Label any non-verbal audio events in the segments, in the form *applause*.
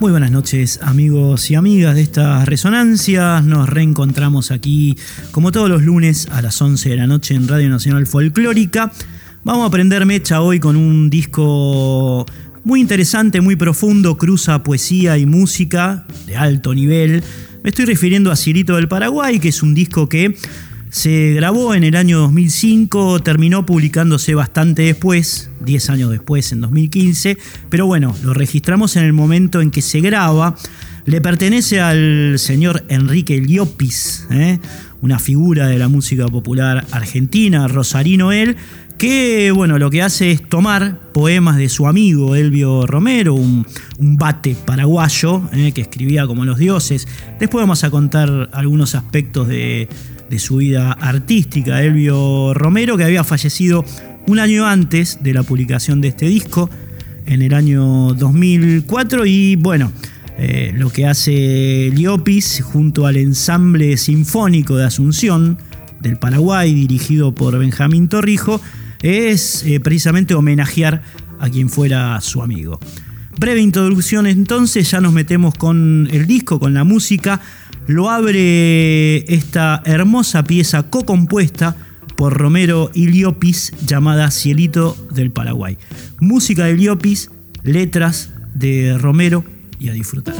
Muy buenas noches amigos y amigas de estas resonancias. Nos reencontramos aquí como todos los lunes a las 11 de la noche en Radio Nacional Folclórica. Vamos a aprender mecha hoy con un disco muy interesante, muy profundo, cruza poesía y música de alto nivel. Me estoy refiriendo a Cirito del Paraguay, que es un disco que se grabó en el año 2005, terminó publicándose bastante después, 10 años después, en 2015, pero bueno, lo registramos en el momento en que se graba. Le pertenece al señor Enrique Liopis, ¿eh? una figura de la música popular argentina, rosarino él, que bueno, lo que hace es tomar poemas de su amigo Elvio Romero, un, bate paraguayo ¿eh? que escribía como los dioses. Después vamos a contar algunos aspectos de, de su vida artística, Elvio Romero, que había fallecido un año antes de la publicación de este disco, en el año 2004, y bueno, eh, lo que hace Liopis junto al ensamble sinfónico de Asunción del Paraguay, dirigido por Benjamín Torrijo, es eh, precisamente homenajear a quien fuera su amigo. Breve introducción entonces, ya nos metemos con el disco, con la música lo abre esta hermosa pieza co-compuesta por Romero y Liopis llamada Cielito del Paraguay. Música de Liopis, letras de Romero y a disfrutar.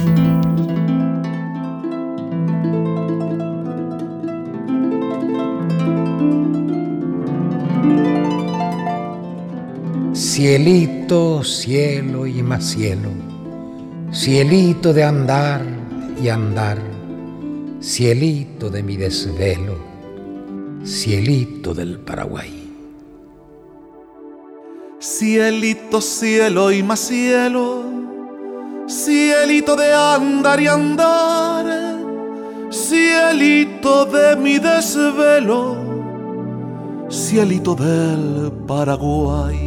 Cielito, cielo y más cielo, cielito de andar y andar cielito de mi desvelo, cielito del Paraguay. Cielito, cielo y más cielo, cielito de andar y andar, cielito de mi desvelo, cielito del Paraguay.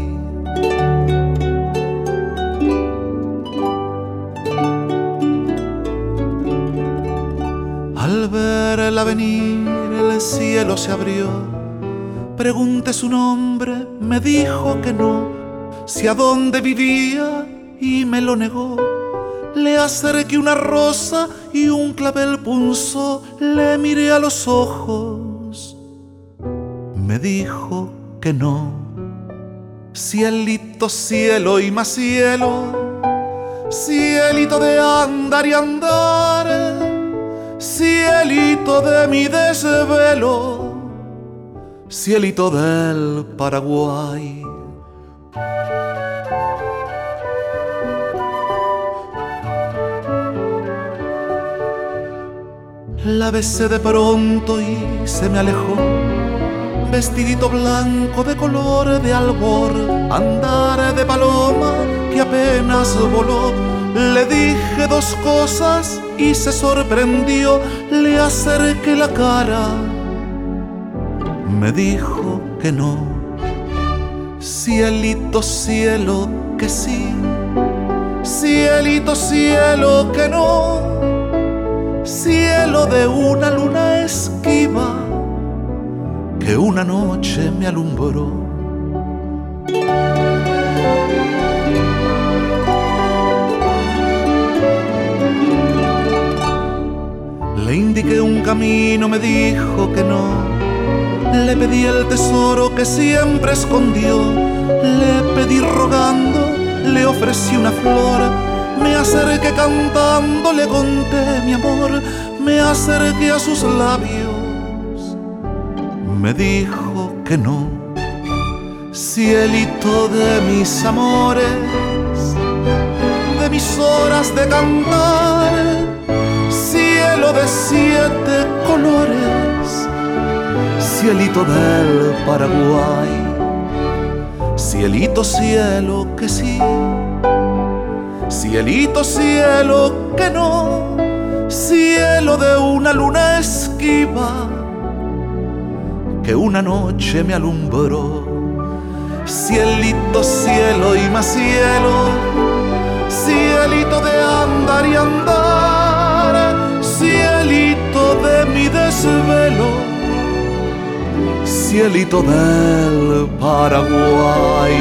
Al verla venir el cielo se abrió. Pregunté su nombre, me dijo que no. Si a dónde vivía y me lo negó. Le acerqué una rosa y un clavel punzó. Le miré a los ojos. Me dijo que no. Cielito, cielo y más cielo. Cielito de andar y andar cielito de mi desvelo, cielito del Paraguay. La besé de pronto y se me alejó, vestidito blanco de color de albor, andar de paloma que apenas voló. Le dije dos cosas y se sorprendió, le acerqué la cara, me dijo que no. Cielito, cielo, que sí, cielito, cielo, que no, cielo de una luna esquiva que una noche me alumbró Indiqué un camino, me dijo que no. Le pedí el tesoro que siempre escondió. Le pedí rogando, le ofrecí una flor. Me acerqué cantando, le conté mi amor. Me acerqué a sus labios. Me dijo que no. Cielito de mis amores, de mis horas de cantar de siete colores, cielito del Paraguay, cielito cielo que sí, cielito cielo que no, cielo de una luna esquiva que una noche me alumbró. cielito, cielo y más cielo, cielito de andar y andar, mi desvelo, cielito del Paraguay.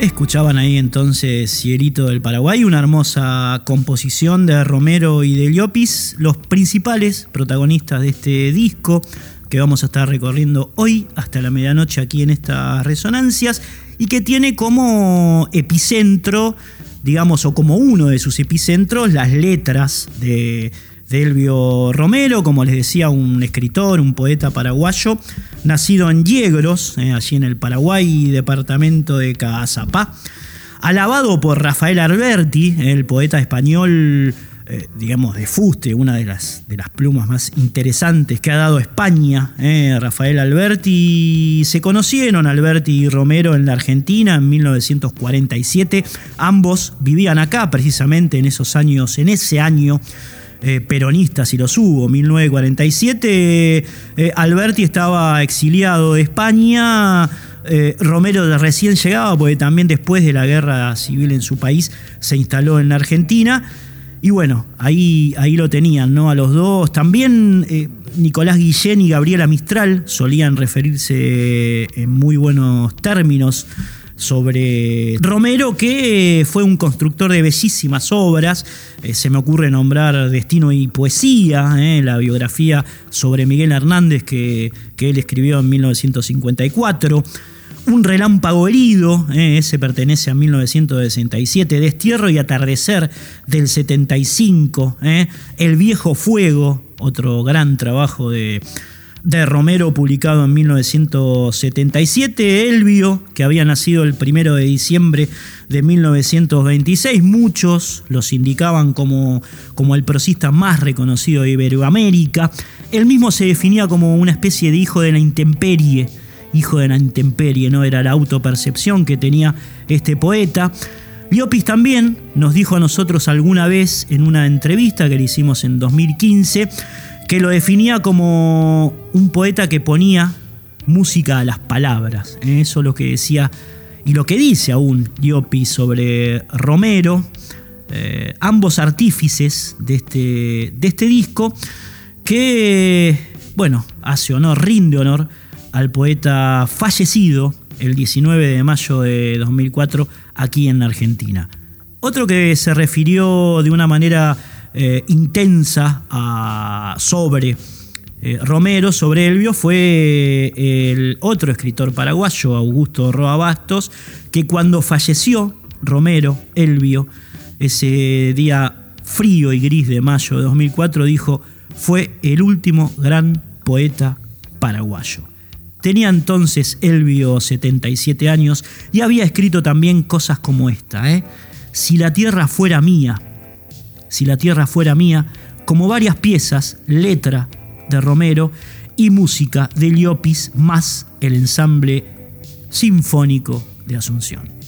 Escuchaban ahí entonces Cielito del Paraguay, una hermosa composición de Romero y de Llopis, los principales protagonistas de este disco que vamos a estar recorriendo hoy hasta la medianoche aquí en estas resonancias y que tiene como epicentro, digamos, o como uno de sus epicentros, las letras de Delvio Romero, como les decía, un escritor, un poeta paraguayo, nacido en Yegros, eh, allí en el Paraguay, departamento de Cazapá. Alabado por Rafael Alberti, el poeta español, eh, digamos, de fuste, una de las, de las plumas más interesantes que ha dado España, eh, Rafael Alberti. Se conocieron Alberti y Romero en la Argentina en 1947. Ambos vivían acá precisamente en esos años, en ese año eh, peronistas y los hubo. 1947, eh, Alberti estaba exiliado de España. Romero recién llegaba, porque también después de la guerra civil en su país se instaló en la Argentina. Y bueno, ahí, ahí lo tenían, ¿no? A los dos. También Nicolás Guillén y Gabriela Mistral solían referirse en muy buenos términos sobre Romero, que fue un constructor de bellísimas obras. Eh, se me ocurre nombrar Destino y Poesía, eh, la biografía sobre Miguel Hernández que, él escribió en 1954. Un relámpago herido, eh, ese pertenece a 1967, Destierro y Atardecer del 75, El viejo fuego, otro gran trabajo de, de Romero publicado en 1977, Elvio, que había nacido el primero de diciembre de 1926, muchos los indicaban como, como el prosista más reconocido de Iberoamérica. Él mismo se definía como una especie de hijo de la intemperie, hijo de la intemperie, no era la autopercepción que tenía este poeta. Liopis también nos dijo a nosotros alguna vez en una entrevista que le hicimos en 2015, que lo definía como un poeta que ponía música a las palabras. ¿eh? Eso es lo que decía y lo que dice aún Diopi sobre Romero, eh, ambos artífices de este, de este disco, que, bueno, hace honor, rinde honor al poeta fallecido el 19 de mayo de 2004 aquí en Argentina. Otro que se refirió de una manera eh, intensa sobre eh, Romero, sobre Elvio, fue el otro escritor paraguayo, Augusto Roa Bastos, que cuando falleció Romero, Elvio, ese día frío y gris de mayo de 2004, dijo, fue el último gran poeta paraguayo. Tenía entonces Elvio 77 años y había escrito también cosas como esta, ¿eh? Si la tierra fuera mía, si la tierra fuera mía, como varias piezas, letra de Romero y música de Liopis más el ensamble sinfónico de Asunción.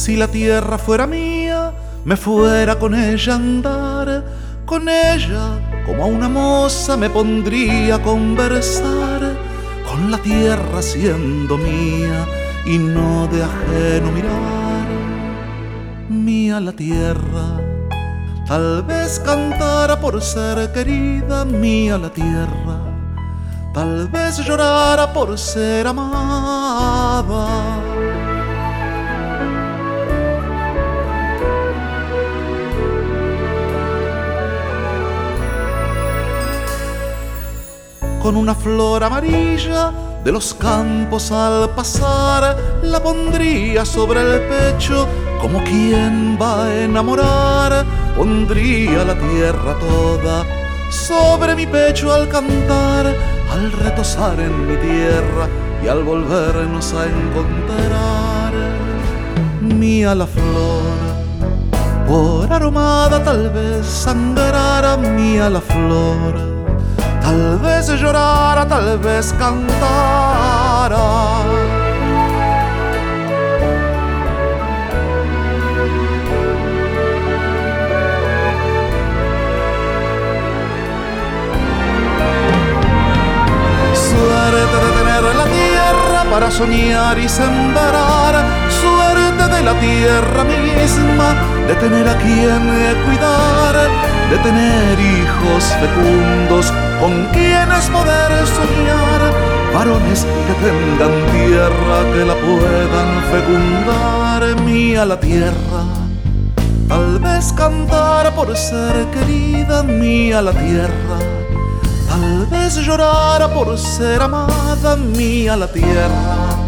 Si la tierra fuera mía, me fuera con ella a andar, con ella como a una moza me pondría a conversar. Con la tierra siendo mía y no de ajeno mirar. Mía la tierra, tal vez cantara por ser querida, mía la tierra, tal vez llorara por ser amada con una flor amarilla de los campos al pasar, la pondría sobre el pecho como quien va a enamorar, pondría la tierra toda sobre mi pecho al cantar, al retosar en mi tierra y al volvernos a encontrar. Mía la flor, por aromada tal vez sangrara mía la flor Tal vez llorara, tal vez cantara. Suerte de tener la tierra para soñar y sembrar. Suerte de la tierra misma, de tener a quien cuidar, de tener hijos fecundos con quienes poder soñar. Varones que tengan tierra, que la puedan fecundar. Mía la tierra, tal vez cantar por ser querida, mía la tierra Tal vez llorara por ser amada mía la tierra.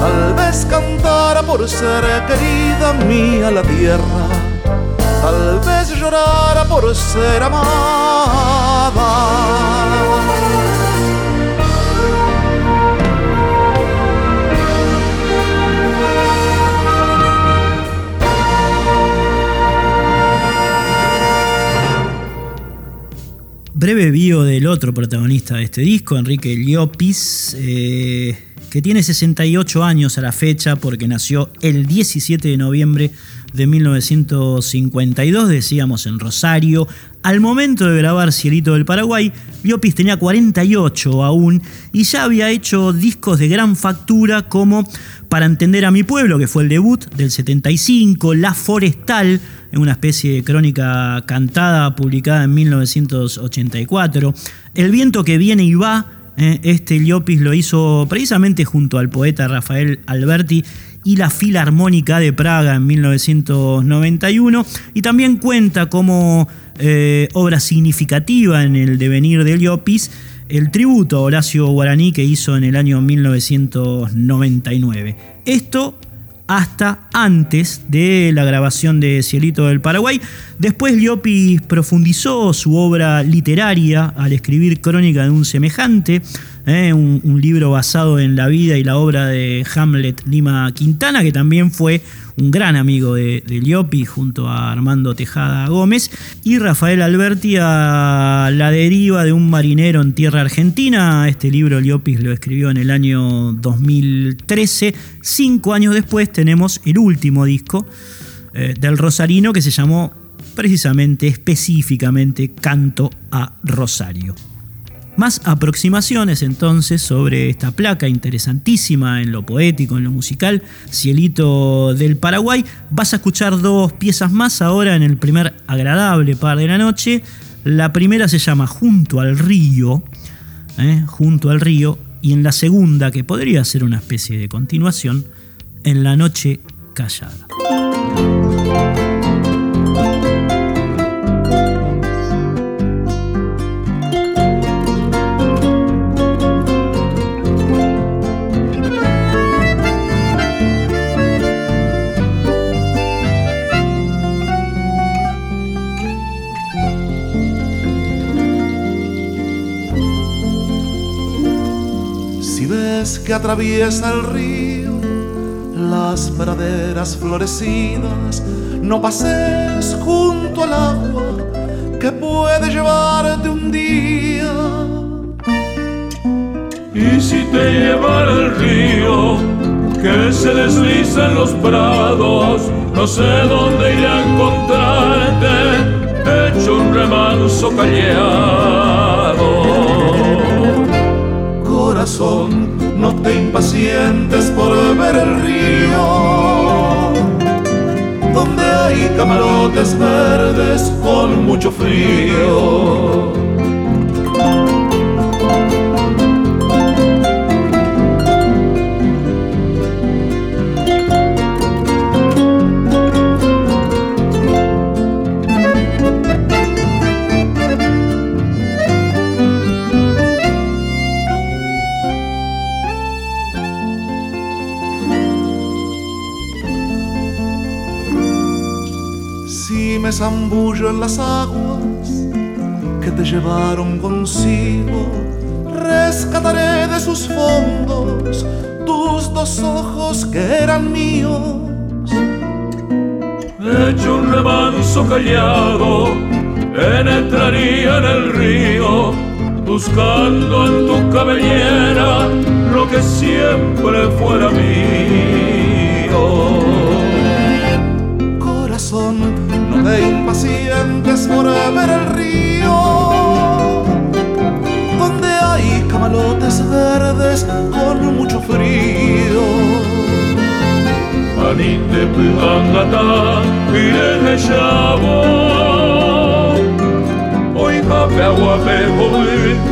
Tal vez cantara por ser querida mía la tierra. Tal vez llorara por ser amada. breve bio del otro protagonista de este disco, Enrique Llopis, eh, que tiene 68 años a la fecha porque nació el 17 de noviembre de 1952, decíamos en Rosario. Al momento de grabar Cielito del Paraguay, Llopis tenía 48 aún y ya había hecho discos de gran factura como Para entender a mi pueblo, que fue el debut del 75, La Forestal, una especie de crónica cantada publicada en 1984. El viento que viene y va, eh, este Llopis lo hizo precisamente junto al poeta Rafael Alberti y la Filarmónica de Praga en 1991 y también cuenta como eh, obra significativa en el devenir de Llopis el tributo a Horacio Guaraní que hizo en el año 1999. Esto hasta antes de la grabación de Cielito del Paraguay. Después Llopis profundizó su obra literaria al escribir Crónica de un semejante, eh, un, libro basado en la vida y la obra de Hamlet Lima Quintana, que también fue un gran amigo de, de Llopis junto a Armando Tejada Gómez, y Rafael Alberti a La deriva de un marinero en tierra argentina. Este libro Llopis lo escribió en el año 2013. Cinco años después tenemos el último disco eh, del Rosarino que se llamó precisamente, específicamente, Canto a Rosario. Más aproximaciones entonces sobre esta placa interesantísima en lo poético, en lo musical, Cielito del Paraguay. Vas a escuchar dos piezas más ahora en el primer agradable par de la noche. La primera se llama Junto al río, ¿eh? Junto al río, y en la segunda, que podría ser una especie de continuación, En la noche callada. Que atraviesa el río, las praderas florecidas, no pases junto al agua que puede llevarte un día. Y si te llevara el río, que se desliza en los prados, no sé dónde iré a encontrarte, hecho un remanso callado. Corazón te impacientes por ver el río, donde hay camarotes verdes con mucho frío. Zambullo en las aguas que te llevaron consigo. Rescataré de sus fondos tus dos ojos que eran míos. Hecho un remanso callado, penetraría en el río buscando en tu cabellera lo que siempre fuera mío. Impacientes por ver el río, donde hay camalotes verdes con mucho frío. Anite pangata, irene café, agua,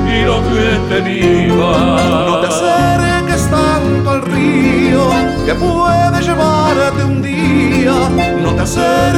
y lo que tenía. No te acerques tanto al río que puede llevarte un día. No te acerques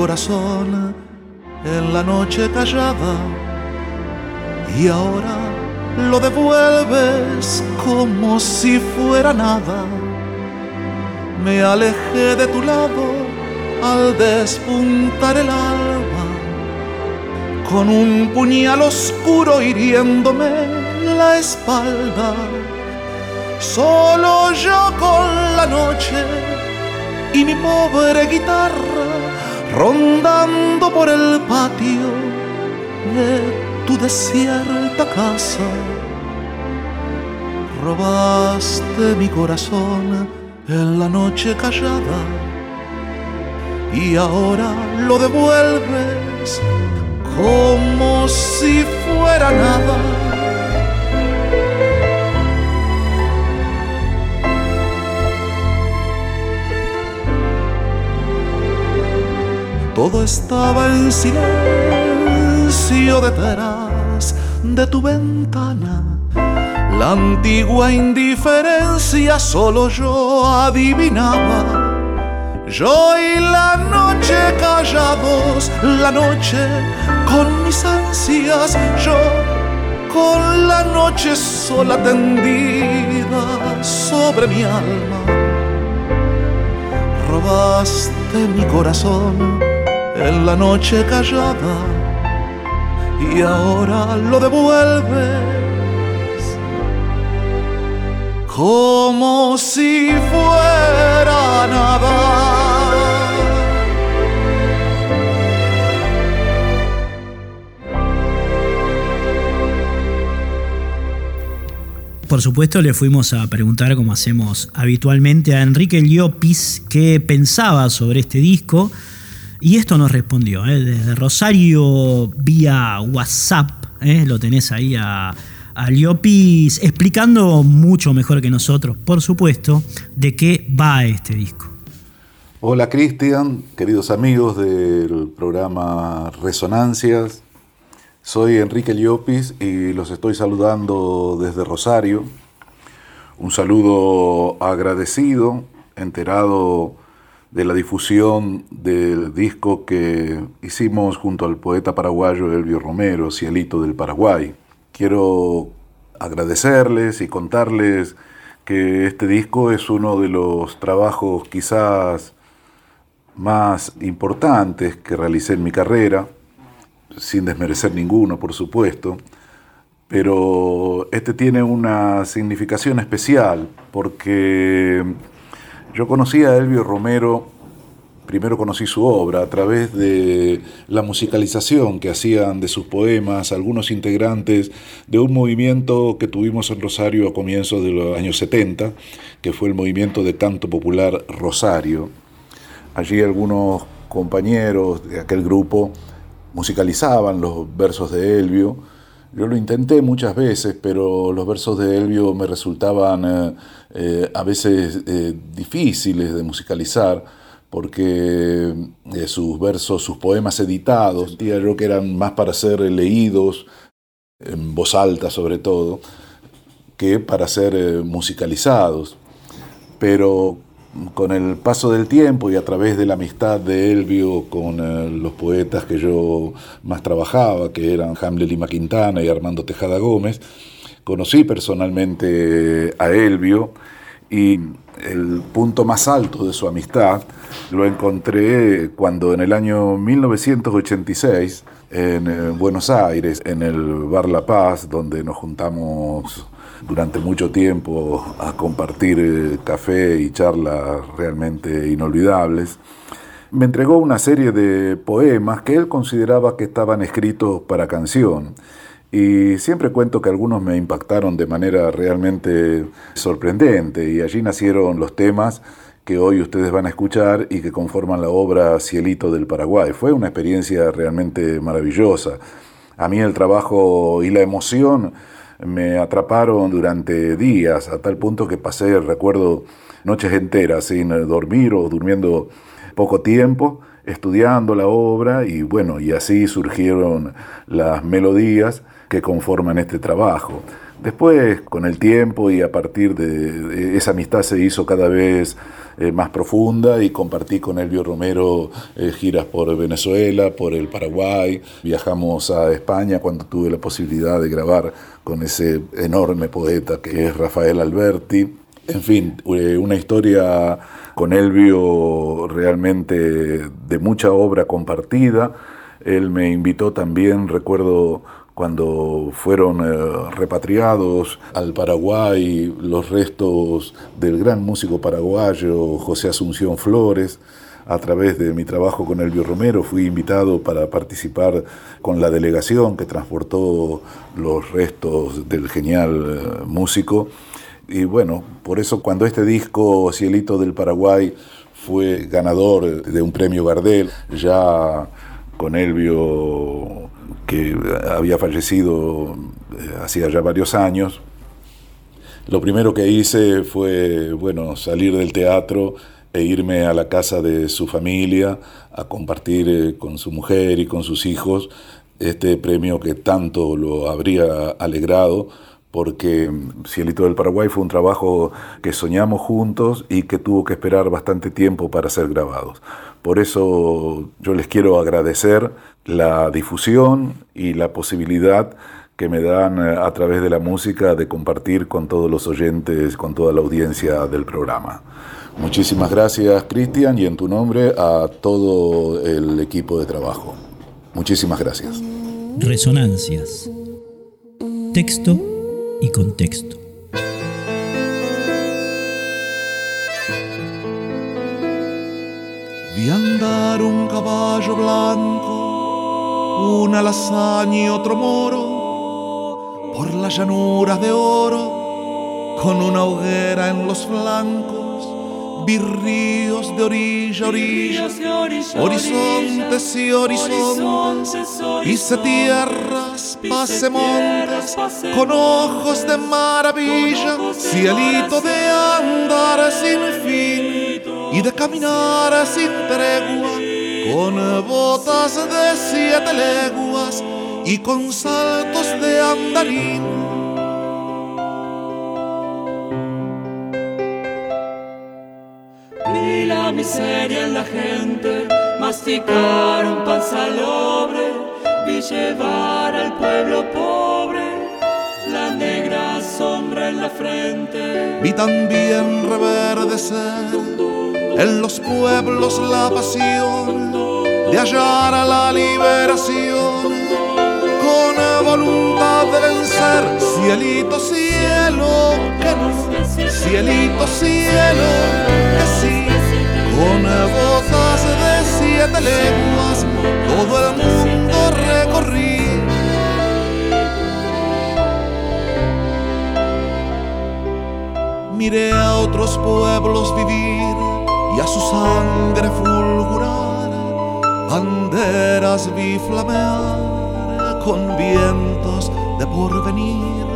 Corazón en la noche callada y ahora lo devuelves como si fuera nada. Me alejé de tu lado al despuntar el alba, con un puñal oscuro hiriéndome la espalda. Solo yo con la noche y mi pobre guitarra rondando por el patio de tu desierta casa. Robaste mi corazón en la noche callada y ahora lo devuelves como si fuera nada Todo estaba en silencio detrás de tu ventana. La antigua indiferencia solo yo adivinaba. Yo y la noche callados, la noche con mis ansias, yo con la noche sola tendida sobre mi alma. Robaste mi corazón en la noche callada y ahora lo devuelves como si fuera nada. Por supuesto, le fuimos a preguntar, como hacemos habitualmente, a Enrique Llopis qué pensaba sobre este disco y esto nos respondió, ¿eh? desde Rosario vía WhatsApp, ¿eh? lo tenés ahí a, a Liopis explicando mucho mejor que nosotros, por supuesto, de qué va este disco. Hola Cristian, queridos amigos del programa Resonancias. Soy Enrique Liopis y los estoy saludando desde Rosario. Un saludo agradecido, enterado de la difusión del disco que hicimos junto al poeta paraguayo Elvio Romero, Cielito del Paraguay. Quiero agradecerles y contarles que este disco es uno de los trabajos quizás más importantes que realicé en mi carrera, sin desmerecer ninguno, por supuesto, pero este tiene una significación especial porque yo conocí a Elvio Romero, primero conocí su obra a través de la musicalización que hacían de sus poemas algunos integrantes de un movimiento que tuvimos en Rosario a comienzos de los años 70, que fue el movimiento de canto popular Rosario. Allí algunos compañeros de aquel grupo musicalizaban los versos de Elvio, yo lo intenté muchas veces, pero los versos de Elvio me resultaban eh, eh, a veces eh, difíciles de musicalizar, porque sus versos, sus poemas editados, yo que eran más para ser leídos, en voz alta sobre todo, que para ser musicalizados. Pero con el paso del tiempo y a través de la amistad de Elvio con eh, los poetas que yo más trabajaba, que eran Hamlet Lima Quintana y Armando Tejada Gómez, conocí personalmente a Elvio y el punto más alto de su amistad lo encontré cuando en el año 1986 en eh, Buenos Aires, en el Bar La Paz, donde nos juntamos durante mucho tiempo a compartir eh, café y charlas realmente inolvidables, me entregó una serie de poemas que él consideraba que estaban escritos para canción. Y siempre cuento que algunos me impactaron de manera realmente sorprendente y allí nacieron los temas que hoy ustedes van a escuchar y que conforman la obra Cielito del Paraguay. Fue una experiencia realmente maravillosa. A mí el trabajo y la emoción me atraparon durante días, a tal punto que pasé, recuerdo, noches enteras sin dormir o durmiendo poco tiempo, estudiando la obra y bueno, y así surgieron las melodías que conforman este trabajo. Después, con el tiempo y a partir de esa amistad se hizo cada vez eh, más profunda y compartí con Elvio Romero eh, giras por Venezuela, por el Paraguay, viajamos a España cuando tuve la posibilidad de grabar con ese enorme poeta que es Rafael Alberti. En fin, eh, una historia con Elvio realmente de mucha obra compartida. Él me invitó también, recuerdo, cuando fueron eh, repatriados al Paraguay los restos del gran músico paraguayo José Asunción Flores. A través de mi trabajo con Elvio Romero fui invitado para participar con la delegación que transportó los restos del genial eh, músico. Y bueno, por eso cuando este disco Cielito del Paraguay fue ganador de un premio Gardel, ya con Elvio que había fallecido eh, hacía ya varios años, lo primero que hice fue, bueno, salir del teatro e irme a la casa de su familia a compartir eh, con su mujer y con sus hijos este premio que tanto lo habría alegrado porque Cielito del Paraguay fue un trabajo que soñamos juntos y que tuvo que esperar bastante tiempo para ser grabados. Por eso yo les quiero agradecer la difusión y la posibilidad que me dan eh, a través de la música de compartir con todos los oyentes, con toda la audiencia del programa. Muchísimas gracias, Cristian, y en tu nombre a todo el equipo de trabajo. Muchísimas gracias. Resonancias. Texto y contexto. Vi andar un caballo blanco, una lasaña y otro moro, por las llanuras de oro, con una hoguera en los flancos vi ríos de orilla a orilla, horizontes y horizontes, hice tierras, pase montes, con ojos de maravilla, cielito de andar sin fin y de caminar sin tregua, con botas de siete leguas y con saltos de andarín miseria en la gente, masticaron pan salobre, vi llevar al pueblo pobre la negra sombra en la frente. Vi también reverdecer en los pueblos la pasión de hallar a la liberación con voluntad de vencer. Cielito, cielo, que no, cielito, cielo, que sí con botas de siete lenguas, todo el mundo recorrí. Miré a otros pueblos vivir a su sangre fulgurar, banderas vi flamear con vientos de porvenir,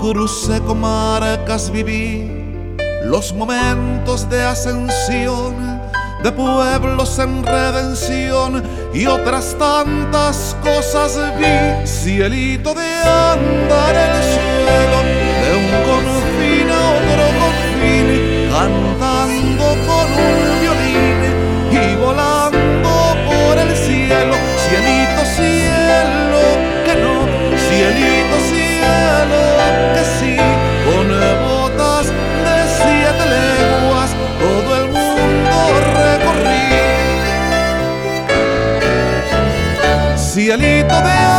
crucé comarcas viví los momentos de ascensión de pueblos en redención y otras tantas cosas vi. Cielito de andar el suelo, dialito de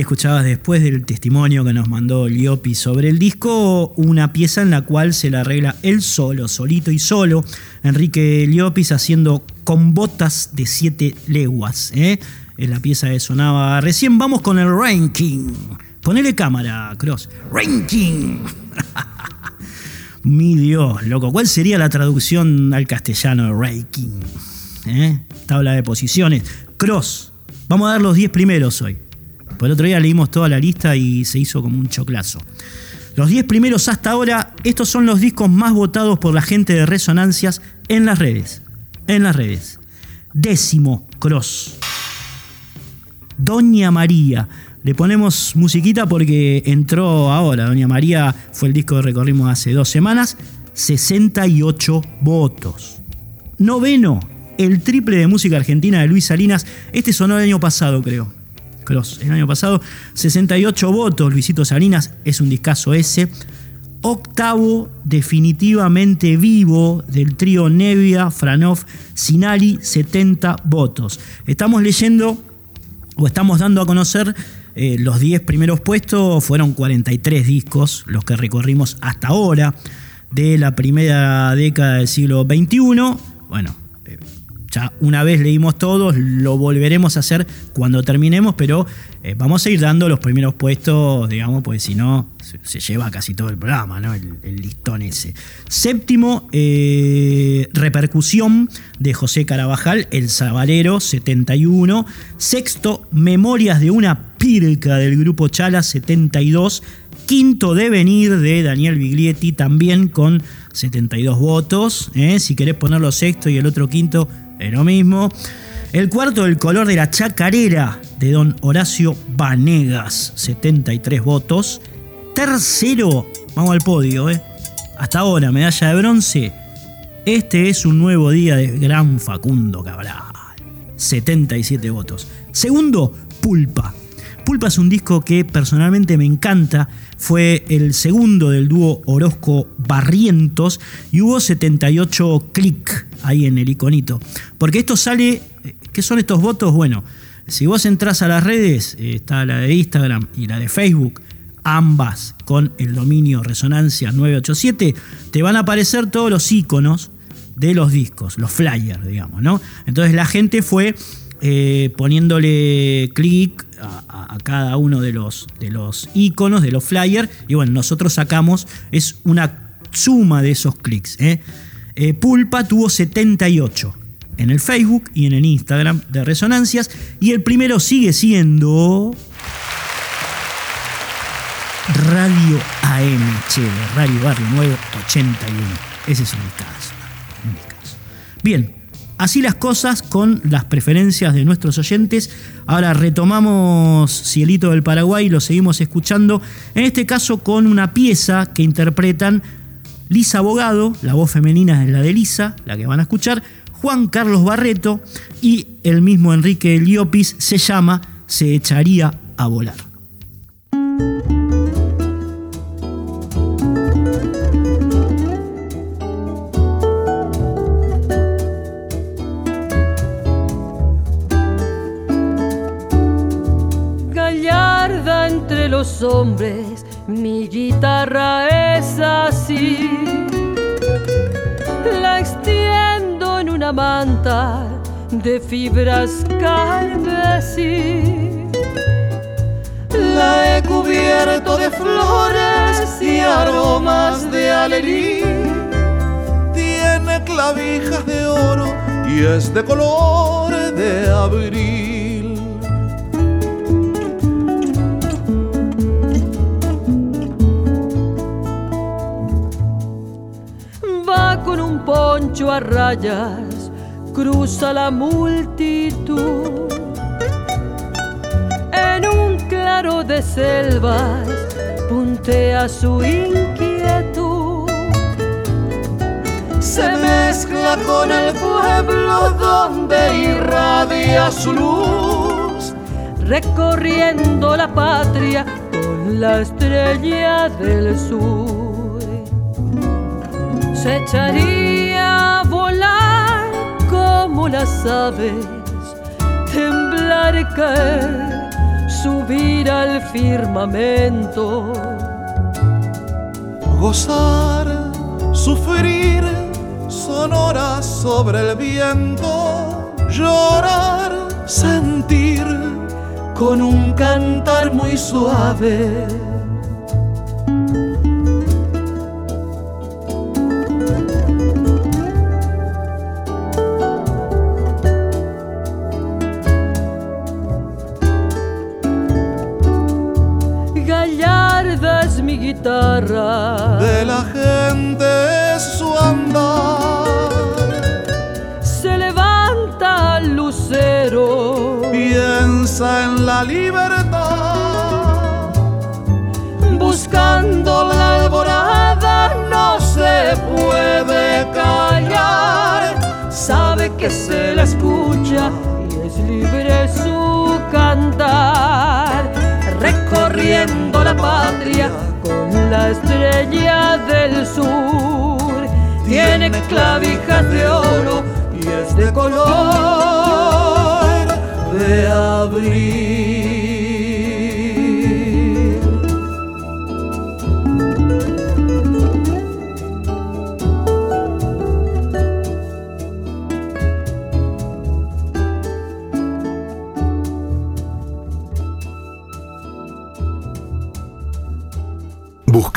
Escuchabas después del testimonio que nos mandó Liopi sobre el disco, una pieza en la cual se la arregla él solo, solito y solo, Enrique Liopis haciendo con botas de siete leguas. ¿eh? Es la pieza que sonaba recién. Vamos con el ranking. Ponele cámara, Cross. Ranking. *laughs* Mi Dios, loco. ¿Cuál sería la traducción al castellano de ranking? ¿Eh? Tabla de posiciones. Cross. Vamos a dar los 10 primeros hoy. Por el otro día leímos toda la lista y se hizo como un choclazo. Los 10 primeros hasta ahora, estos son los discos más votados por la gente de Resonancias en las redes. En las redes. Décimo, Cross. Doña María. Le ponemos musiquita porque entró ahora. Doña María fue el disco que recorrimos hace dos semanas. 68 votos. Noveno, el triple de música argentina de Luis Salinas. Este sonó el año pasado, creo. El año pasado. 68 votos, Luisito Salinas. Es un discazo ese. Octavo, definitivamente vivo, del trío Nevia, Franov, Sinali, 70 votos. Estamos leyendo o estamos dando a conocer eh, los 10 primeros puestos, fueron 43 discos los que recorrimos hasta ahora de la primera década del siglo XXI. Bueno, una vez leímos todos, lo volveremos a hacer cuando terminemos, pero eh, vamos a ir dando los primeros puestos, digamos, pues si no, se, lleva casi todo el programa, ¿no? El, listón ese. Séptimo, eh, repercusión de José Carabajal, El Sabalero, 71. Sexto, Memorias de una pirca del grupo Chala, 72. Quinto devenir de Daniel Biglietti, también con 72 votos. ¿eh? Si querés ponerlo sexto y el otro quinto, es lo mismo. El cuarto, El color de la chacarera, de don Horacio Vanegas, 73 votos. Tercero, vamos al podio, ¿eh? Hasta ahora, medalla de bronce. Este es un nuevo día de gran Facundo Cabral, 77 votos. Segundo, Pulpa. Pulpa es un disco que personalmente me encanta. Fue el segundo del dúo Orozco Barrientos y hubo 78 clic ahí en el iconito. Porque esto sale. Eh, ¿Qué son estos votos? Bueno, si vos entras a las redes, eh, está la de Instagram y la de Facebook, ambas con el dominio Resonancia 987, te van a aparecer todos los iconos de los discos, los flyers, digamos, ¿no? Entonces la gente fue eh, poniéndole clic a, cada uno de los, de los iconos, de los flyers, y bueno, nosotros sacamos, es una suma de esos clics. ¿eh? Eh, Pulpa tuvo 78 en el Facebook y en el Instagram de Resonancias, y el primero sigue siendo... Radio AM, Chile, Radio Barrio Nuevo 81. Ese es un caso. Bien, Así las cosas con las preferencias de nuestros oyentes. Ahora retomamos Cielito del Paraguay, lo seguimos escuchando, en este caso con una pieza que interpretan Lisa Abogado, la voz femenina es la de Lisa, la que van a escuchar, Juan Carlos Barreto y el mismo Enrique Liopis se llama Se echaría a volar. Los hombres, mi guitarra es así. La extiendo en una manta de fibras carmesí. La he cubierto de flores y aromas de alelí. Tiene clavijas de oro y es de color de abril. A rayas cruza la multitud. En un claro de selvas puntea su inquietud. Se mezcla con el pueblo donde irradia su luz. Recorriendo la patria con la estrella del sur se echaría como las aves, temblar y caer subir al firmamento. Gozar, sufrir, sonora sobre el viento. Llorar, sentir, con un cantar muy suave. Que se la escucha y es libre su cantar. Recorriendo la patria con la estrella del sur. Tiene clavijas de oro y es de color de abril.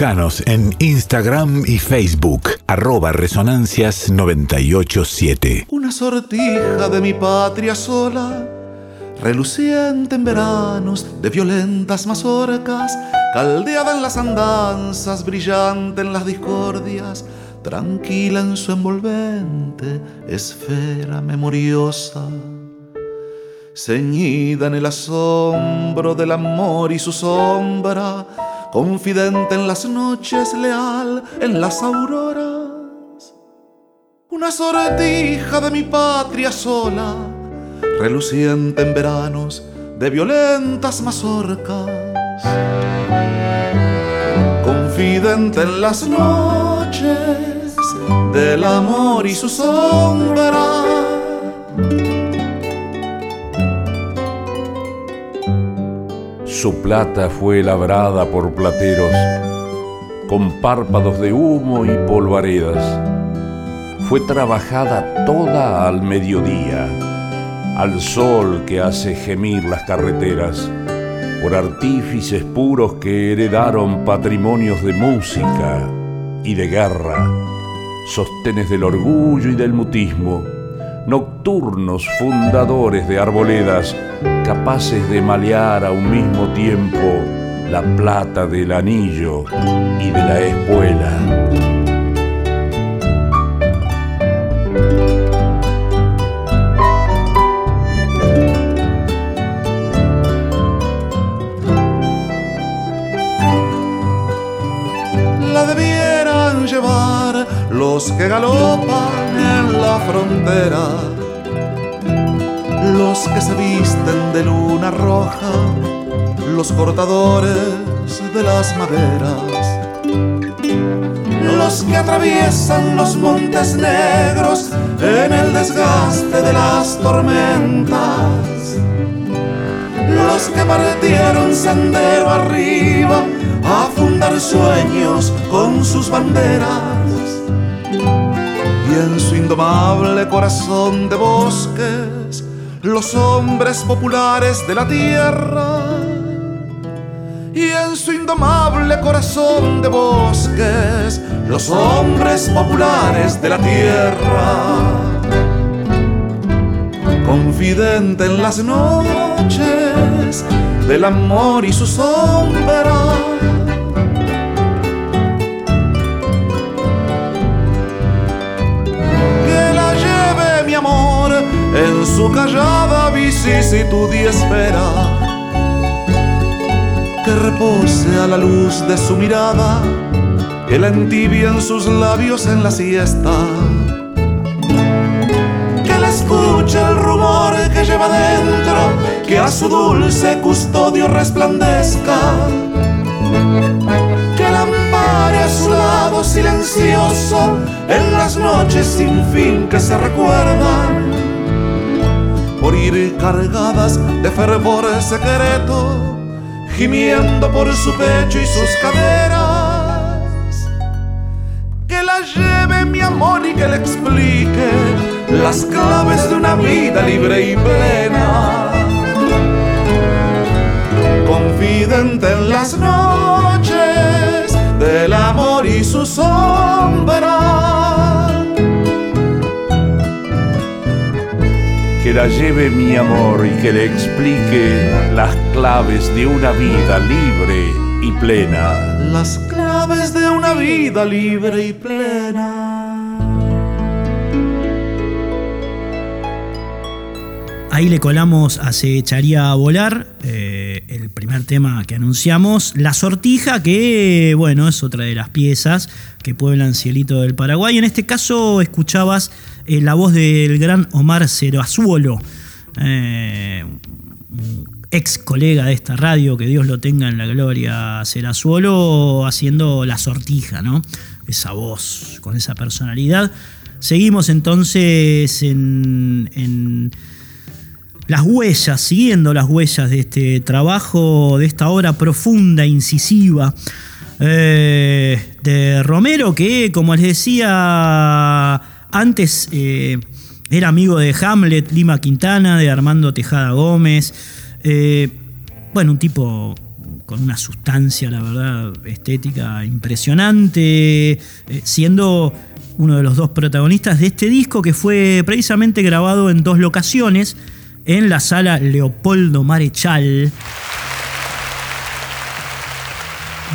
En Instagram y Facebook, arroba resonancias 987. Una sortija de mi patria sola, reluciente en veranos de violentas mazorcas, caldeada en las andanzas, brillante en las discordias, tranquila en su envolvente esfera memoriosa. Ceñida en el asombro del amor y su sombra, confidente en las noches, leal en las auroras. Una sortija de mi patria sola, reluciente en veranos de violentas mazorcas. Confidente en las noches del amor y su sombra. Su plata fue labrada por plateros, con párpados de humo y polvaredas. Fue trabajada toda al mediodía, al sol que hace gemir las carreteras, por artífices puros que heredaron patrimonios de música y de guerra, sostenes del orgullo y del mutismo, nocturnos fundadores de arboledas, capaces de malear a un mismo tiempo la plata del anillo y de la espuela. La debieran llevar los que galopan en la frontera, los que se visten de luna roja, los cortadores de las maderas, los que atraviesan los montes negros en el desgaste de las tormentas, los que partieron sendero arriba a fundar sueños con sus banderas y en su indomable corazón de bosques los hombres populares de la tierra. Y en su indomable corazón de bosques los hombres populares de la tierra. Confidente en las noches del amor y su sombra su callada vicisitud y espera. Que repose a la luz de su mirada que la entibia en sus labios en la siesta. Que la escuche el rumor que lleva dentro que a su dulce custodio resplandezca. Que la ampare a su lado silencioso en las noches sin fin que se recuerdan por ir cargadas de fervor secreto gimiendo por su pecho y sus caderas. Que la lleve mi amor y que le explique las claves de una vida libre y plena. Confidente en las noches del amor y su sombra que la lleve mi amor y que le explique las claves de una vida libre y plena. Las claves de una vida libre y plena. Ahí le colamos a Se echaría a volar, eh, el primer tema que anunciamos, La Sortija, que bueno, es otra de las piezas que pueblan Cielito del Paraguay. En este caso escuchabas eh, la voz del gran Omar Ceroazuolo, eh, ex colega de esta radio, que Dios lo tenga en la gloria, Cerazuelo haciendo la sortija, ¿no? Esa voz, con esa personalidad. Seguimos entonces en, las huellas, siguiendo las huellas de este trabajo, de esta obra profunda, incisiva, eh, de Romero, que como les decía antes eh, era amigo de Hamlet, Lima Quintana, de Armando Tejada Gómez. Eh, bueno, un tipo con una sustancia, la verdad, estética impresionante, siendo uno de los dos protagonistas de este disco que fue precisamente grabado en dos locaciones, en la sala Leopoldo Marechal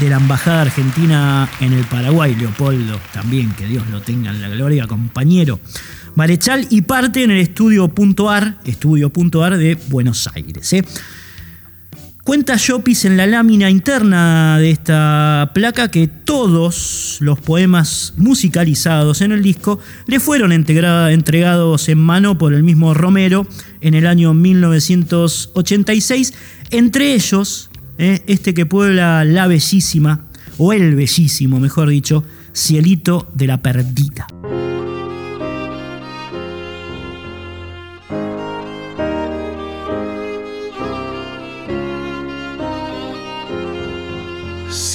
de la Embajada Argentina en el Paraguay, Leopoldo, también, que Dios lo tenga en la gloria, compañero. Marechal y parte en el estudio.ar, estudio.ar de Buenos Aires. ¿eh? Cuenta Shopis en la lámina interna de esta placa que todos los poemas musicalizados en el disco le fueron entregados en mano por el mismo Romero en el año 1986, entre ellos ¿eh? este que puebla la bellísima, o el bellísimo, mejor dicho, Cielito de la Perdita.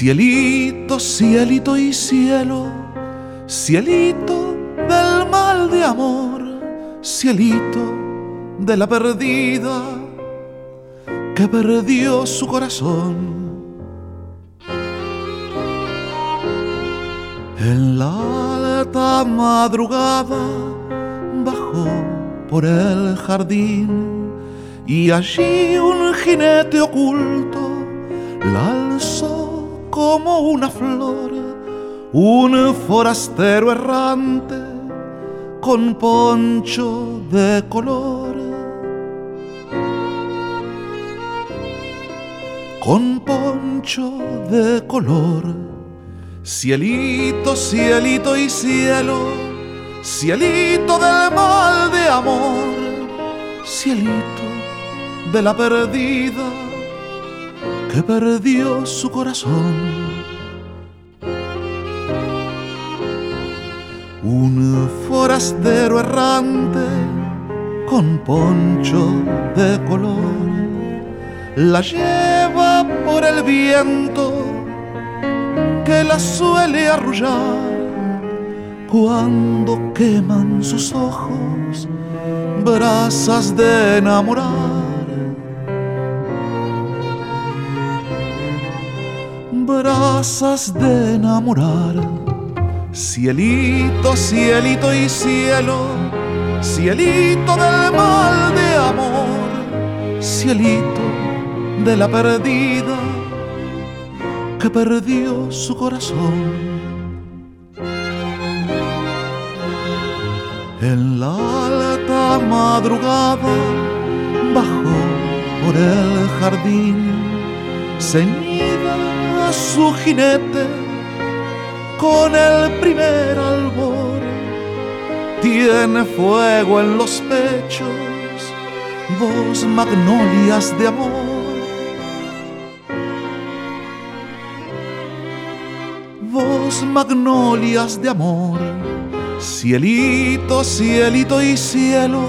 Cielito, cielito y cielo, cielito del mal de amor, cielito de la perdida que perdió su corazón. En la alta madrugada bajó por el jardín y allí un jinete oculto la alzó como una flor, un forastero errante con poncho de color con poncho de color. Cielito, cielito y cielo, cielito del mal de amor, cielito de la perdida que perdió su corazón. Un forastero errante con poncho de color la lleva por el viento que la suele arrullar cuando queman sus ojos brasas de enamorar. Brasas de enamorar, cielito, cielito y cielo, cielito del mal de amor, cielito de la perdida que perdió su corazón. En la alta madrugada bajó por el jardín, ceñida su jinete con el primer albor. Tiene fuego en los pechos, dos magnolias de amor magnolias de amor. Cielito, cielito y cielo,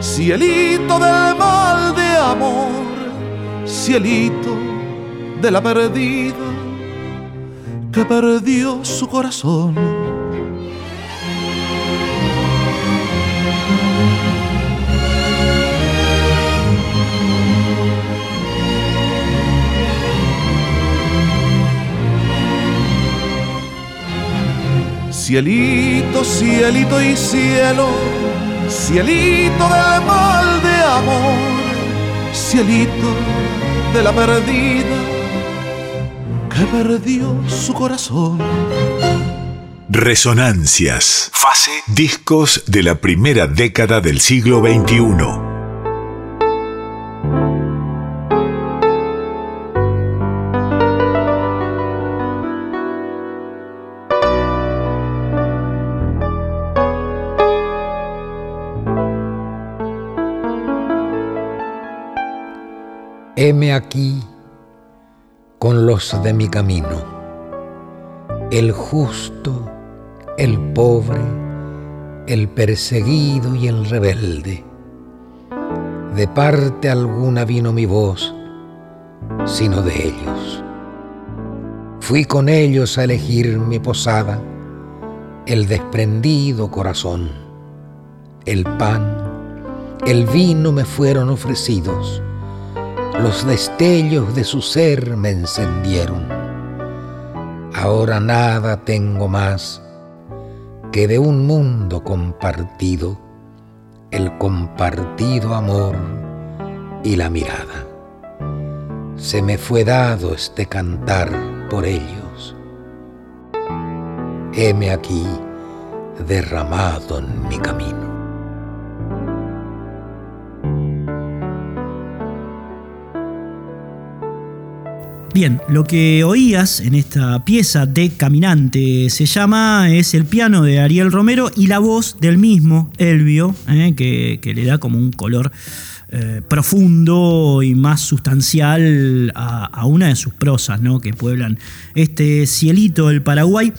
cielito del mal de amor, cielito de la perdida que perdió su corazón. Cielito, cielito y cielo, cielito del mal de amor, cielito de la perdida perdió su corazón. Resonancias. Fase. Discos de la primera década del siglo XXI. Heme aquí con los de mi camino, el justo, el pobre, el perseguido y el rebelde. De parte alguna vino mi voz, sino de ellos. Fui con ellos a elegir mi posada, el desprendido corazón, el pan, el vino me fueron ofrecidos los destellos de su ser me encendieron. Ahora nada tengo más que de un mundo compartido, el compartido amor y la mirada. Se me fue dado este cantar por ellos. Heme aquí derramado en mi camino. Bien, lo que oías en esta pieza de Caminante se llama, es el piano de Ariel Romero y la voz del mismo Elvio, eh, que, le da como un color eh, profundo y más sustancial a, una de sus prosas, ¿no? que pueblan este cielito del Paraguay.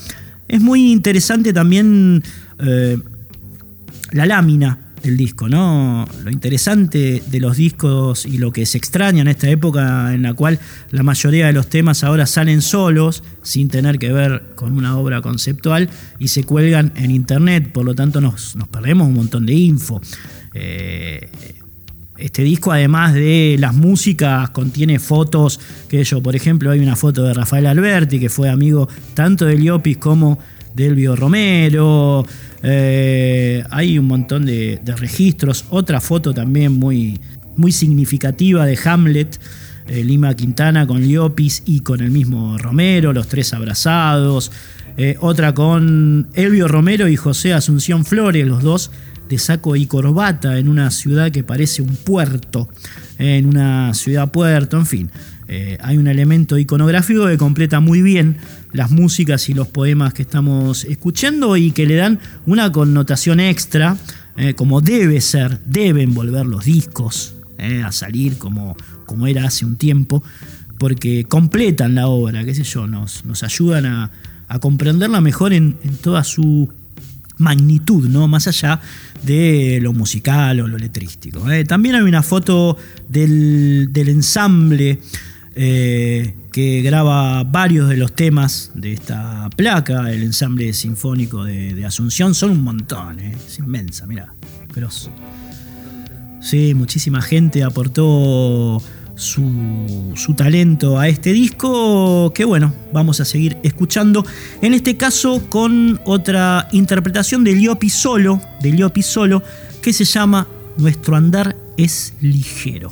Es muy interesante también eh, la lámina del disco, ¿no? Lo interesante de los discos y lo que se extraña en esta época en la cual la mayoría de los temas ahora salen solos, sin tener que ver con una obra conceptual, y se cuelgan en internet, por lo tanto nos, perdemos un montón de info. Eh, este disco, además de las músicas, contiene fotos que yo, por ejemplo, hay una foto de Rafael Alberti, que fue amigo tanto de Liopis como de Elvio Romero. Eh, hay un montón de, registros. Otra foto también muy, muy significativa de Hamlet. Eh, Lima Quintana con Liopis y con el mismo Romero, los tres abrazados. Eh, otra con Elvio Romero y José Asunción Flores, los dos de saco y corbata en una ciudad que parece un puerto, en una ciudad puerto, en fin. hay un elemento iconográfico que completa muy bien las músicas y los poemas que estamos escuchando y que le dan una connotación extra, eh, como debe ser, deben volver los discos eh, a salir como, como era hace un tiempo, porque completan la obra, qué sé yo, nos, nos ayudan a, comprenderla mejor en, toda su magnitud, ¿no? Más allá de lo musical o lo letrístico. Eh. También hay una foto del, del ensamble eh, que graba varios de los temas de esta placa, el ensamble sinfónico de, Asunción, son un montón, eh, es inmensa, mira, grosso. Sí, muchísima gente aportó su, talento a este disco, que bueno, vamos a seguir escuchando, en este caso con otra interpretación de Liopi de Liopi Solo, que se llama Nuestro andar es ligero.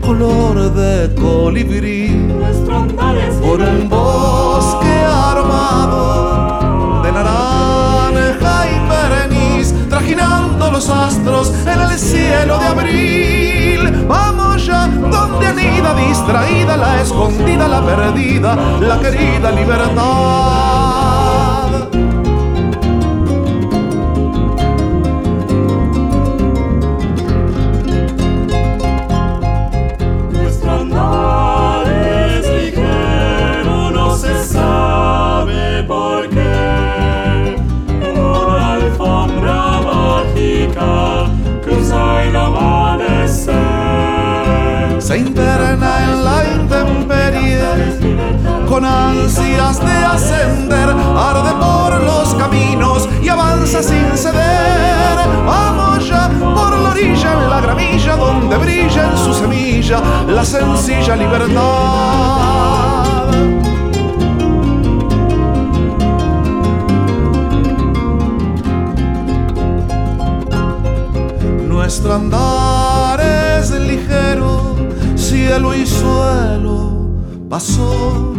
Color de colibrí. Nuestro andar es por un bosque armado de naranja y bereniz, trajinando los astros en el cielo de abril. Vamos ya, donde anida distraída, la escondida, la perdida, la querida libertad. Interna en la intemperie con ansias de ascender, arde por los caminos y avanza sin ceder. Vamos ya por la orilla, en la gramilla, donde brilla en su semilla la sencilla libertad. Nuestro andar es ligero, cielo y suelo pasó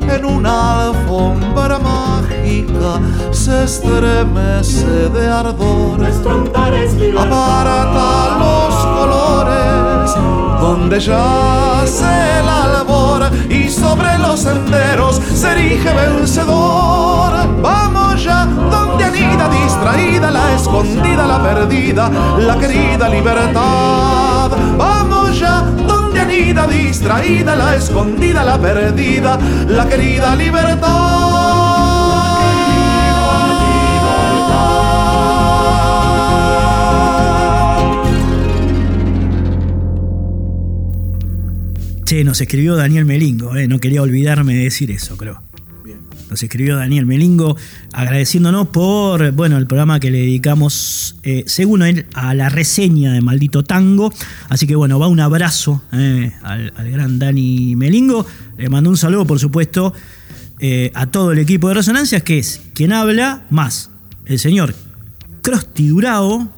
en una alfombra mágica, se estremece de ardor. Nuestro andar es. Aparata los colores donde yace el albor y sobre los senderos se erige vencedor. Vamos ya donde anida distraída, la escondida, la perdida, la querida libertad. Vamos ya anida distraída, la escondida, la perdida, la querida libertad. Che, nos escribió Daniel Melingo, eh, no quería olvidarme de decir eso, creo. Nos escribió Daniel Melingo agradeciéndonos por bueno, el programa que le dedicamos, eh, según él, a la reseña de Maldito Tango. Así que bueno, va un abrazo eh, al, al gran Dani Melingo. Le mando un saludo, por supuesto, eh, a todo el equipo de Resonancias, que es quien habla más, el señor Crosti Durao.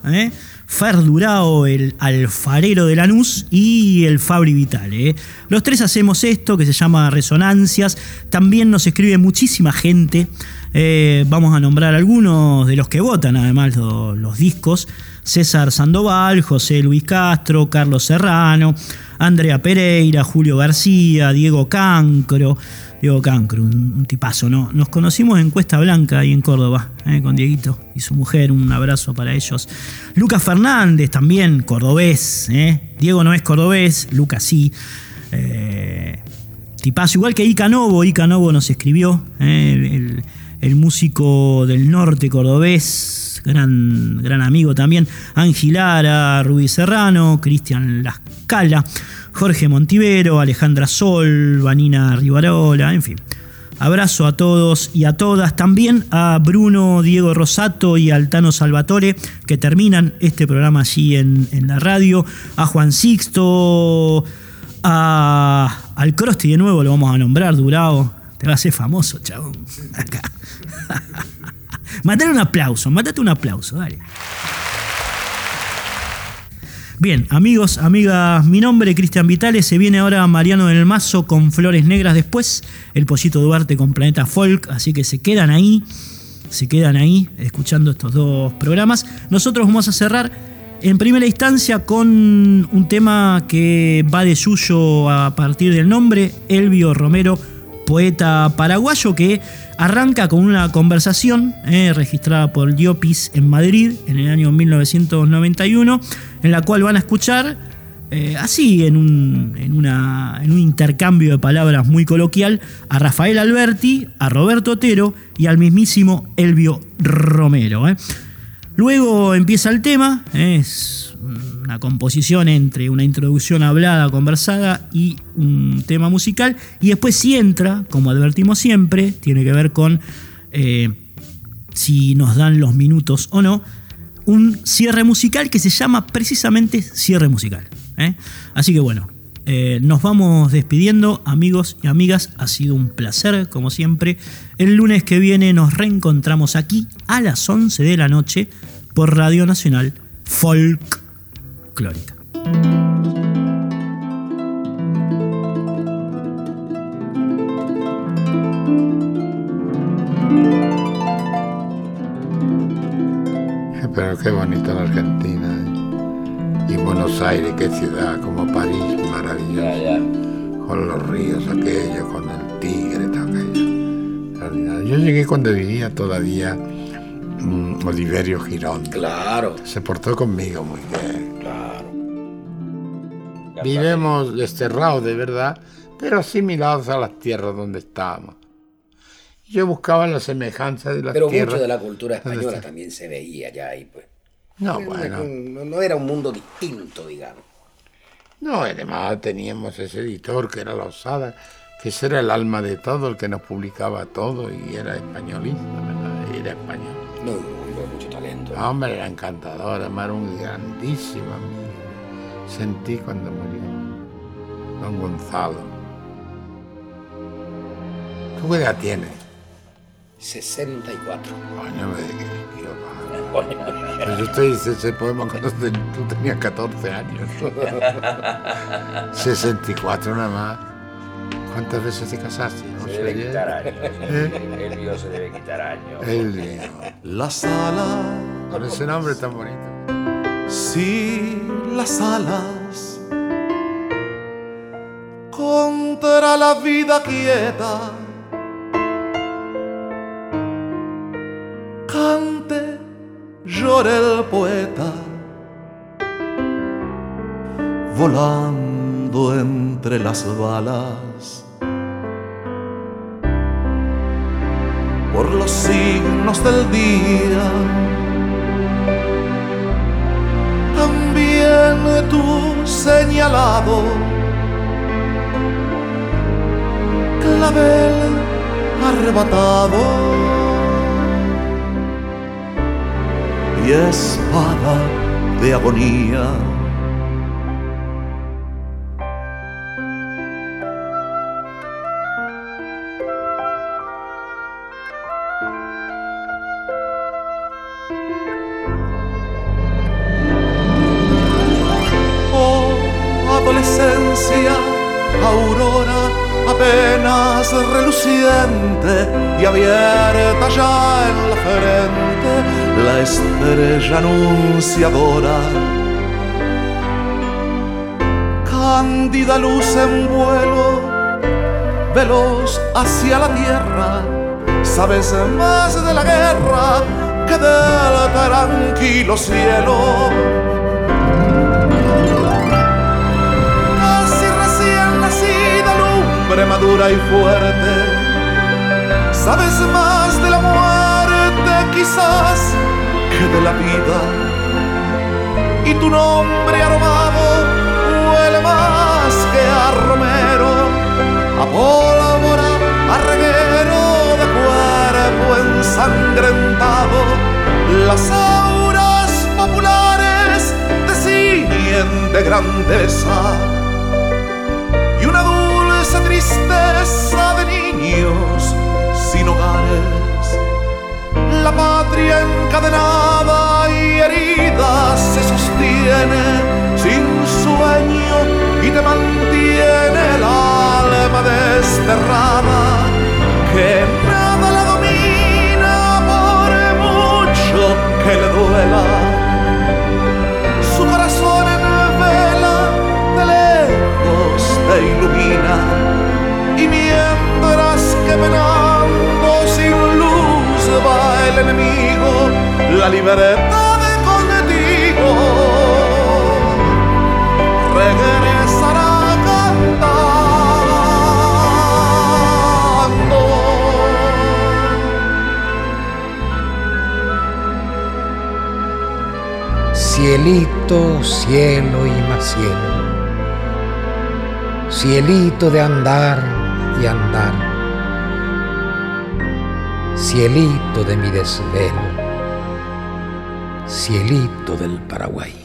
Fer Durao, el alfarero de Lanús, y el Fabri Vitale. ¿eh? Los tres hacemos esto que se llama Resonancias. También nos escribe muchísima gente. Eh, vamos a nombrar algunos de los que votan, además, lo- los discos. César Sandoval, José Luis Castro, Carlos Serrano, Andrea Pereira, Julio García, Diego Cancro. Diego Cancro, un, tipazo, ¿no? Nos conocimos en Cuesta Blanca, ahí en Córdoba, ¿eh? con Dieguito y su mujer, un abrazo para ellos. Lucas Fernández, también cordobés, ¿eh? Diego no es cordobés, Lucas sí. Eh, tipazo, igual que Ica Novo, Ica Novo nos escribió, ¿eh? el músico del norte cordobés, gran, gran amigo también, Angilara, Rubí Serrano, Cristian Lascala, Jorge Montivero, Alejandra Sol, Vanina Rivarola, en fin. Abrazo a todos y a todas, también a Bruno Diego Rosato y Altano Salvatore, que terminan este programa allí en, en la radio, a Juan Sixto, a, al Crosti de nuevo lo vamos a nombrar, Durao, te va a hacer famoso, chabón. *laughs* Acá. *laughs* Mandale un aplauso, mándate un aplauso, dale. Bien, amigos, amigas, mi nombre Cristian Vitales. Se viene ahora Mariano del Mazo con Flores Negras después. El Pollito Duarte con Planeta Folk. Así que se quedan ahí, se quedan ahí escuchando estos dos programas. Nosotros vamos a cerrar en primera instancia con un tema que va de suyo a partir del nombre, Elvio Romero, poeta paraguayo que arranca con una conversación eh, registrada por Diopis en Madrid en el año 1991, en la cual van a escuchar, eh, así en un, intercambio de palabras muy coloquial, a Rafael Alberti, a Roberto Otero y al mismísimo Elvio Romero. eh. Luego empieza el tema, es una composición entre una introducción hablada, conversada y un tema musical. Y después sí entra, como advertimos siempre, tiene que ver con eh, si nos dan los minutos o no, un cierre musical que se llama precisamente cierre musical. ¿eh? Así que bueno, eh, nos vamos despidiendo, amigos y amigas. Ha sido un placer, como siempre. El lunes que viene nos reencontramos aquí a las 11 de la noche por Radio Nacional Folk Clórica. Pero qué bonita la Argentina. ¿eh? Y Buenos Aires, qué ciudad, como París, maravillosa. Con los ríos aquellos, con el tigre, todo aquello. Yo llegué cuando vivía todavía mm, Oliverio Girón. Claro. Se portó conmigo muy bien. Vivimos desterrados de verdad, pero asimilados a las tierras donde estábamos. Yo buscaba la semejanza de las Pero tierras. mucho de la cultura española también se veía ya ahí, pues. No, Era bueno. un- No, no era un mundo distinto, digamos. No, además teníamos ese editor que era la osada, que ese era el alma de todo, el que nos publicaba todo y era españolista, ¿verdad? Era español. No, de mucho talento. El hombre era encantador, además era un grandísimo amigo. Sentí cuando murió don Gonzalo. ¿Tú qué edad tienes? 64. Coño, me yo, *laughs* Pues yo te hice ese poema cuando te- tú tenías 14 años. *laughs* 64 nada más. ¿Cuántas veces te casaste? Se debe quitar años. ¿Eh? El viejo se debe quitar años. El mío. Las alas, Con ese nombre tan bonito. sí, las alas. Contra la vida quieta. Cante, llore el poeta. Volando entre las balas. por los signos del día. También tú señalado, clavel arrebatado y espada de agonía. Y abierta ya en la frente la estrella anunciadora. Cándida luz en vuelo, veloz hacia la tierra, sabes más de la guerra que del tranquilo cielo. casi recién nacida lumbre madura y fuerte. Sabes más de la muerte quizás que de la vida. Y tu nombre aromado huele más que a romero, a pólvora, a reguero de cuerpo ensangrentado. Las auras populares de grandeza y una dulce tristeza de niños sin hogares. La patria encadenada y herida se sostiene sin sueño y te mantiene el alma desterrada que nada la domina por mucho que le duela su corazón en vela de lejos te ilumina y mientras que va el enemigo la libertad contigo regresará cantando Cielito, cielo y más cielo. Cielito de andar y andar. Cielito de mi desvelo. Cielito del Paraguay.